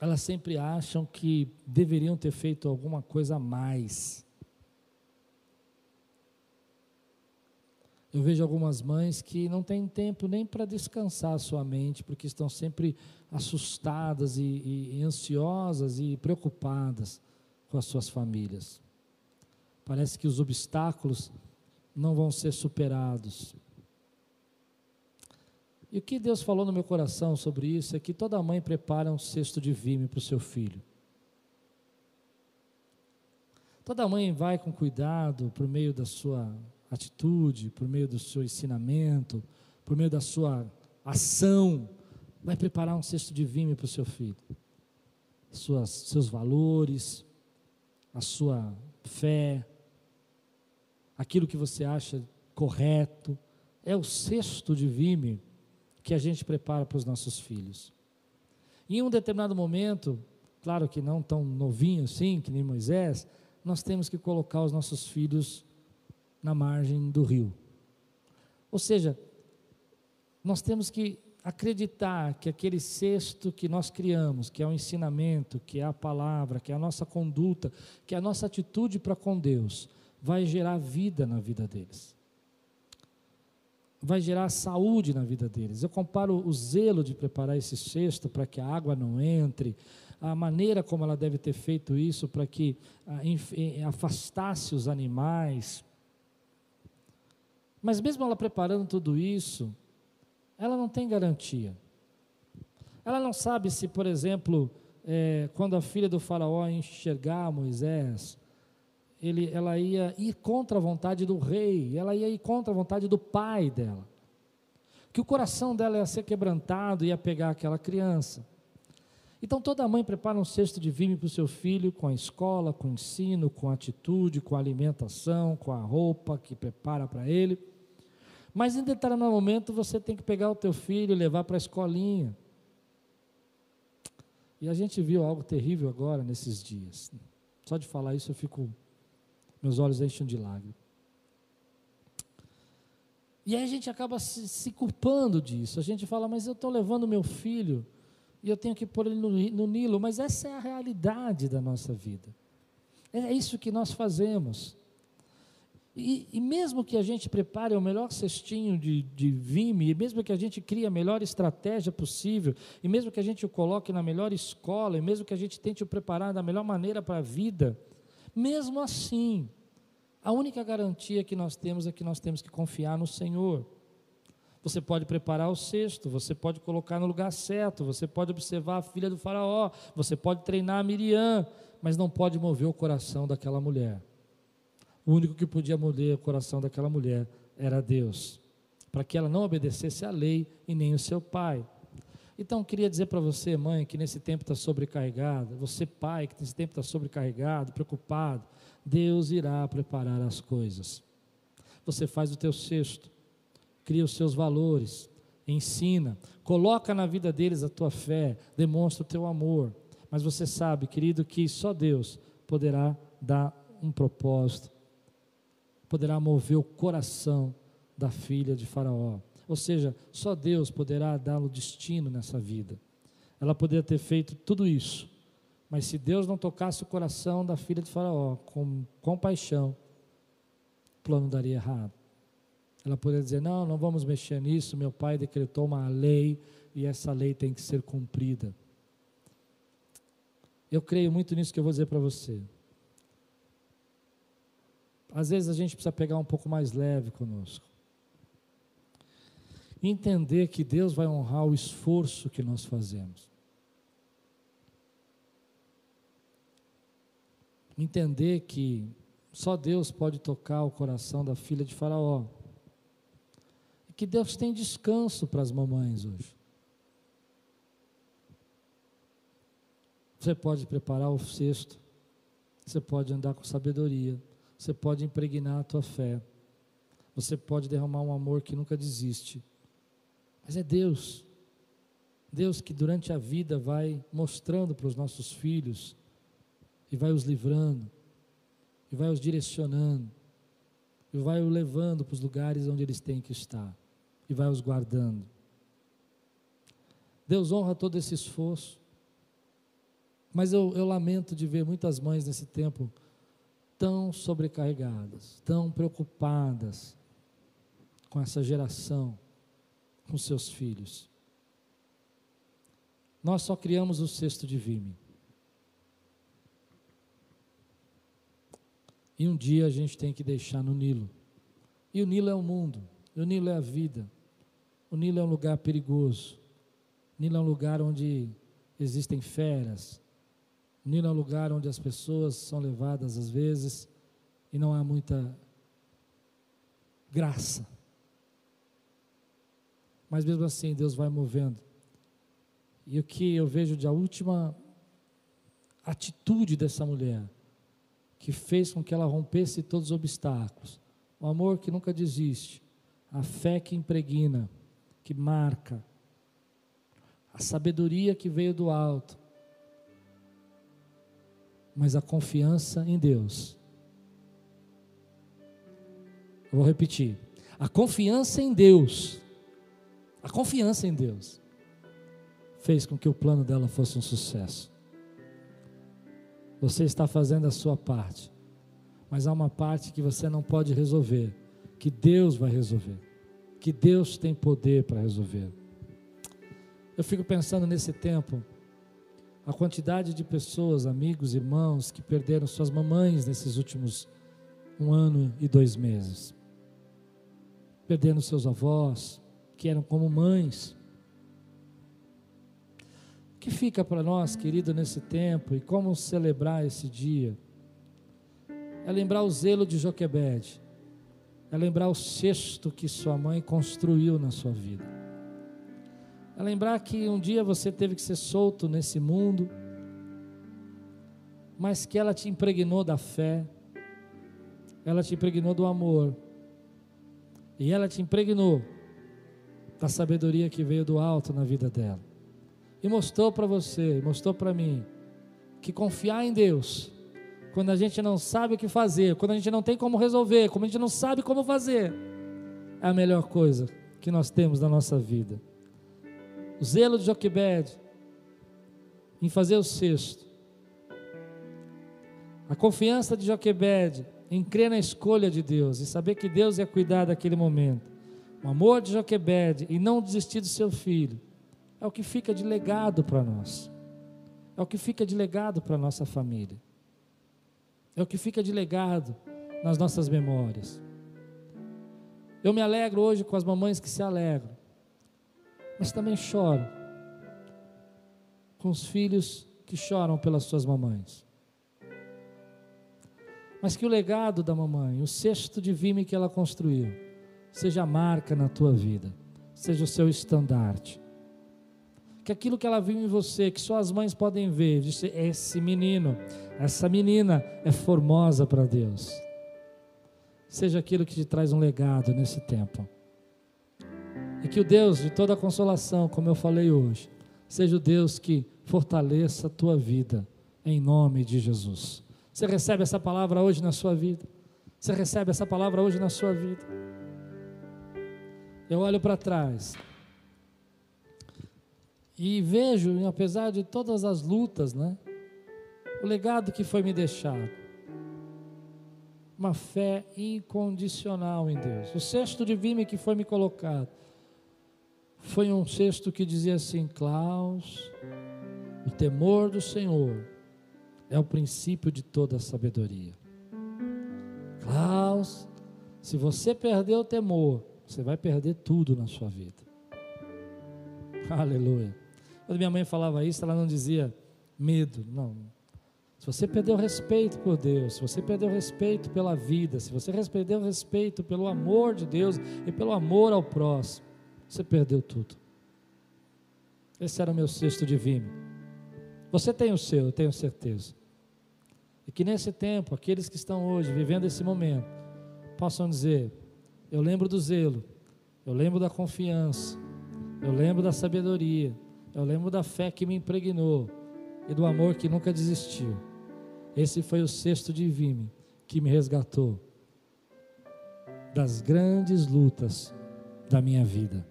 elas sempre acham que deveriam ter feito alguma coisa a mais. Eu vejo algumas mães que não têm tempo nem para descansar a sua mente, porque estão sempre assustadas e, e, e ansiosas e preocupadas com as suas famílias. Parece que os obstáculos não vão ser superados. E o que Deus falou no meu coração sobre isso é que toda mãe prepara um cesto de vime para o seu filho. Toda mãe vai com cuidado por meio da sua atitude, por meio do seu ensinamento, por meio da sua ação, vai preparar um cesto de vime para o seu filho. Suas, seus valores, a sua fé, aquilo que você acha correto, é o cesto de vime que a gente prepara para os nossos filhos. Em um determinado momento, claro que não tão novinho assim, que nem Moisés, nós temos que colocar os nossos filhos na margem do rio. Ou seja, nós temos que acreditar que aquele cesto que nós criamos, que é o ensinamento, que é a palavra, que é a nossa conduta, que é a nossa atitude para com Deus, vai gerar vida na vida deles. Vai gerar saúde na vida deles. Eu comparo o zelo de preparar esse cesto para que a água não entre, a maneira como ela deve ter feito isso para que ah, afastasse os animais. Mas mesmo ela preparando tudo isso, ela não tem garantia. Ela não sabe se, por exemplo, é, quando a filha do faraó enxergar Moisés, ele, ela ia ir contra a vontade do rei, ela ia ir contra a vontade do pai dela. Que o coração dela ia ser quebrantado ia pegar aquela criança. Então toda mãe prepara um cesto de vime para o seu filho, com a escola, com o ensino, com a atitude, com a alimentação, com a roupa que prepara para ele. Mas em determinado momento você tem que pegar o teu filho e levar para a escolinha. E a gente viu algo terrível agora nesses dias. Só de falar isso eu fico, meus olhos enchem de lágrimas. E aí a gente acaba se, se culpando disso. A gente fala, mas eu estou levando meu filho e eu tenho que pôr ele no, no Nilo. Mas essa é a realidade da nossa vida. É isso que nós fazemos. E, e, mesmo que a gente prepare o melhor cestinho de, de vime, e mesmo que a gente crie a melhor estratégia possível, e mesmo que a gente o coloque na melhor escola, e mesmo que a gente tente o preparar da melhor maneira para a vida, mesmo assim, a única garantia que nós temos é que nós temos que confiar no Senhor. Você pode preparar o cesto, você pode colocar no lugar certo, você pode observar a filha do Faraó, você pode treinar a Miriam, mas não pode mover o coração daquela mulher. O único que podia mover o coração daquela mulher era Deus, para que ela não obedecesse à lei e nem o seu pai. Então, queria dizer para você, mãe, que nesse tempo está sobrecarregada, você, pai, que nesse tempo está sobrecarregado, preocupado, Deus irá preparar as coisas. Você faz o teu cesto, cria os seus valores, ensina, coloca na vida deles a tua fé, demonstra o teu amor. Mas você sabe, querido, que só Deus poderá dar um propósito poderá mover o coração da filha de Faraó. Ou seja, só Deus poderá dar o destino nessa vida. Ela poderia ter feito tudo isso, mas se Deus não tocasse o coração da filha de Faraó com compaixão, o plano daria errado. Ela poderia dizer: Não, não vamos mexer nisso. Meu pai decretou uma lei e essa lei tem que ser cumprida. Eu creio muito nisso que eu vou dizer para você. Às vezes a gente precisa pegar um pouco mais leve conosco. Entender que Deus vai honrar o esforço que nós fazemos. Entender que só Deus pode tocar o coração da filha de Faraó. E que Deus tem descanso para as mamães hoje. Você pode preparar o cesto, você pode andar com sabedoria, você pode impregnar a tua fé. Você pode derramar um amor que nunca desiste. Mas é Deus. Deus que durante a vida vai mostrando para os nossos filhos e vai os livrando, e vai os direcionando, e vai os levando para os lugares onde eles têm que estar, e vai os guardando. Deus honra todo esse esforço, mas eu, eu lamento de ver muitas mães nesse tempo tão sobrecarregadas, tão preocupadas com essa geração, com seus filhos. Nós só criamos o cesto de vime. E um dia a gente tem que deixar no Nilo. E o Nilo é o mundo, o Nilo é a vida. O Nilo é um lugar perigoso. O Nilo é um lugar onde existem feras, Nilo é um lugar onde as pessoas são levadas às vezes e não há muita graça. Mas mesmo assim, Deus vai movendo. E o que eu vejo de a última atitude dessa mulher, que fez com que ela rompesse todos os obstáculos, o amor que nunca desiste, a fé que impregna, que marca, a sabedoria que veio do alto, mas a confiança em Deus. Eu vou repetir. A confiança em Deus, a confiança em Deus, fez com que o plano dela fosse um sucesso. Você está fazendo a sua parte, mas há uma parte que você não pode resolver, que Deus vai resolver. que Deus tem poder para resolver. Eu fico pensando nesse tempo, a quantidade de pessoas, amigos, irmãos, que perderam suas mamães nesses últimos um ano e dois meses. Perdendo seus avós, que eram como mães. O que fica para nós, querido, nesse tempo e como celebrar esse dia? É lembrar o zelo de Joquebede, é lembrar o cesto que sua mãe construiu na sua vida, é lembrar que um dia você teve que ser solto nesse mundo, mas que ela te impregnou da fé, ela te impregnou do amor, e ela te impregnou da sabedoria que veio do alto na vida dela. E mostrou para você, mostrou para mim, que confiar em Deus, quando a gente não sabe o que fazer, quando a gente não tem como resolver, quando a gente não sabe como fazer, é a melhor coisa que nós temos na nossa vida. O zelo de Joquebed em fazer o sexto, a confiança de Joquebed em crer na escolha de Deus e saber que Deus ia cuidar daquele momento, o amor de Joquebed e não desistir do seu filho é o que fica de legado para nós. É o que fica de legado para a nossa família. É o que fica de legado nas nossas memórias. Eu me alegro hoje com as mamães que se alegram, mas também choro com os filhos que choram pelas suas mamães. Mas que o legado da mamãe, o cesto de vime que ela construiu, seja a marca na tua vida, seja o seu estandarte que aquilo que ela viu em você, que só as mães podem ver, disse: esse menino, essa menina é formosa para Deus. Seja aquilo que te traz um legado nesse tempo. E que o Deus de toda consolação, como eu falei hoje, seja o Deus que fortaleça a tua vida, em nome de Jesus. Você recebe essa palavra hoje na sua vida? Você recebe essa palavra hoje na sua vida? Eu olho para trás e vejo, apesar de todas as lutas, né, o legado que foi me deixado. Uma fé incondicional em Deus. O cesto de vime que foi me colocado foi um cesto que dizia assim: Klaus, o temor do Senhor é o princípio de toda sabedoria. Klaus, se você perder o temor, você vai perder tudo na sua vida. Aleluia. Quando minha mãe falava isso, ela não dizia medo, não. Se você perdeu o respeito por Deus, se você perdeu o respeito pela vida, se você perdeu o respeito pelo amor de Deus e pelo amor ao próximo, você perdeu tudo. Esse era o meu cesto de vime. Você tem o seu, eu tenho certeza. E que nesse tempo, aqueles que estão hoje vivendo esse momento, possam dizer: Eu lembro do zelo, eu lembro da confiança, eu lembro da sabedoria, eu lembro da fé que me impregnou e do amor que nunca desistiu. Esse foi o cesto de vime que me resgatou das grandes lutas da minha vida.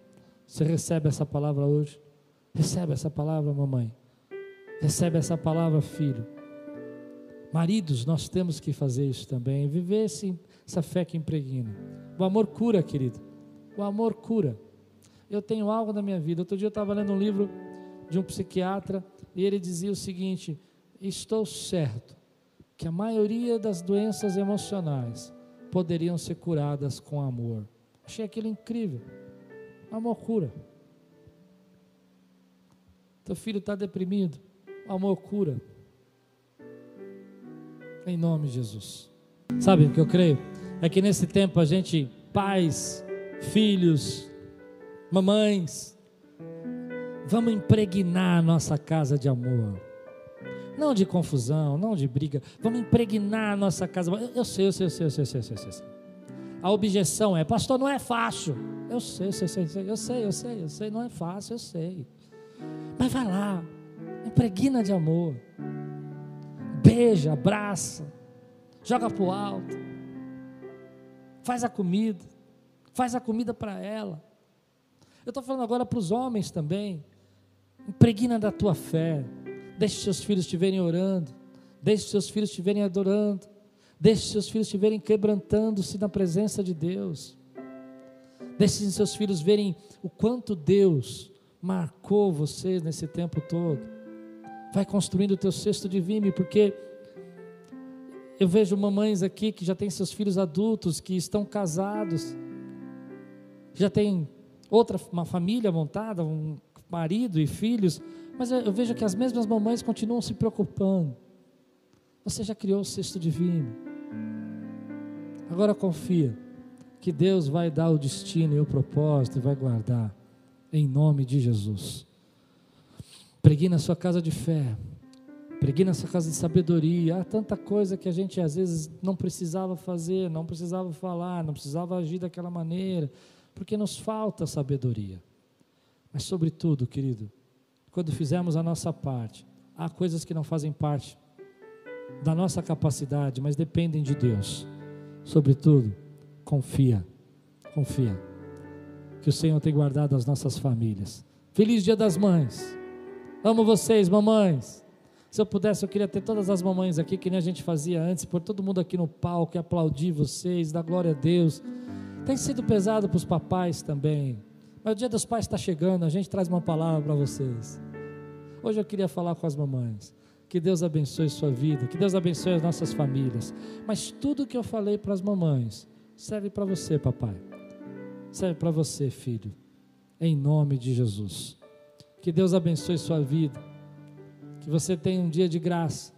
Você recebe essa palavra hoje? Recebe essa palavra, mamãe. Recebe essa palavra, filho. Maridos, nós temos que fazer isso também, viver essa fé que impregna. O amor cura, querido. O amor cura. Eu tenho algo na minha vida. Outro dia eu estava lendo um livro de um psiquiatra e ele dizia o seguinte: Estou certo que a maioria das doenças emocionais poderiam ser curadas com amor. Achei aquilo incrível. Amor cura. Teu filho está deprimido. Amor cura. Em nome de Jesus. Sabe o que eu creio? É que nesse tempo a gente, pais, filhos, mamães, Vamos impregnar a nossa casa de amor. Não de confusão, não de briga. Vamos impregnar a nossa casa. Eu sei, eu sei, eu sei, eu sei, eu sei, eu sei, eu sei. A objeção é, pastor, não é fácil. Eu sei, eu sei, eu sei, eu sei, eu sei, eu sei, não é fácil, eu sei. Mas vai lá, impregna de amor. Beija, abraça, joga para o alto. Faz a comida, faz a comida para ela. Eu estou falando agora para os homens também. Impregna da tua fé. Deixe seus filhos estiverem orando. Deixe seus filhos estiverem adorando. Deixe seus filhos estiverem quebrantando-se na presença de Deus. Deixem seus filhos verem o quanto Deus marcou vocês nesse tempo todo. Vai construindo o teu cesto de vime, porque eu vejo mamães aqui que já têm seus filhos adultos, que estão casados, já tem outra uma família montada, um marido e filhos, mas eu vejo que as mesmas mamães continuam se preocupando. Você já criou o cesto divino. Agora confia que Deus vai dar o destino e o propósito e vai guardar em nome de Jesus. Pregue na sua casa de fé. Pregue na sua casa de sabedoria. Há tanta coisa que a gente às vezes não precisava fazer, não precisava falar, não precisava agir daquela maneira porque nos falta sabedoria. Mas, sobretudo, querido, quando fizermos a nossa parte, há coisas que não fazem parte da nossa capacidade, mas dependem de Deus. Sobretudo, confia, confia, que o Senhor tem guardado as nossas famílias. Feliz Dia das Mães. Amo vocês, mamães. Se eu pudesse, eu queria ter todas as mamães aqui, que nem a gente fazia antes, por todo mundo aqui no palco e aplaudir vocês, dar glória a Deus. Tem sido pesado para os papais também. Mas o dia dos pais está chegando, a gente traz uma palavra para vocês. Hoje eu queria falar com as mamães. Que Deus abençoe sua vida, que Deus abençoe as nossas famílias. Mas tudo que eu falei para as mamães serve para você, papai. Serve para você, filho. Em nome de Jesus. Que Deus abençoe sua vida. Que você tenha um dia de graça.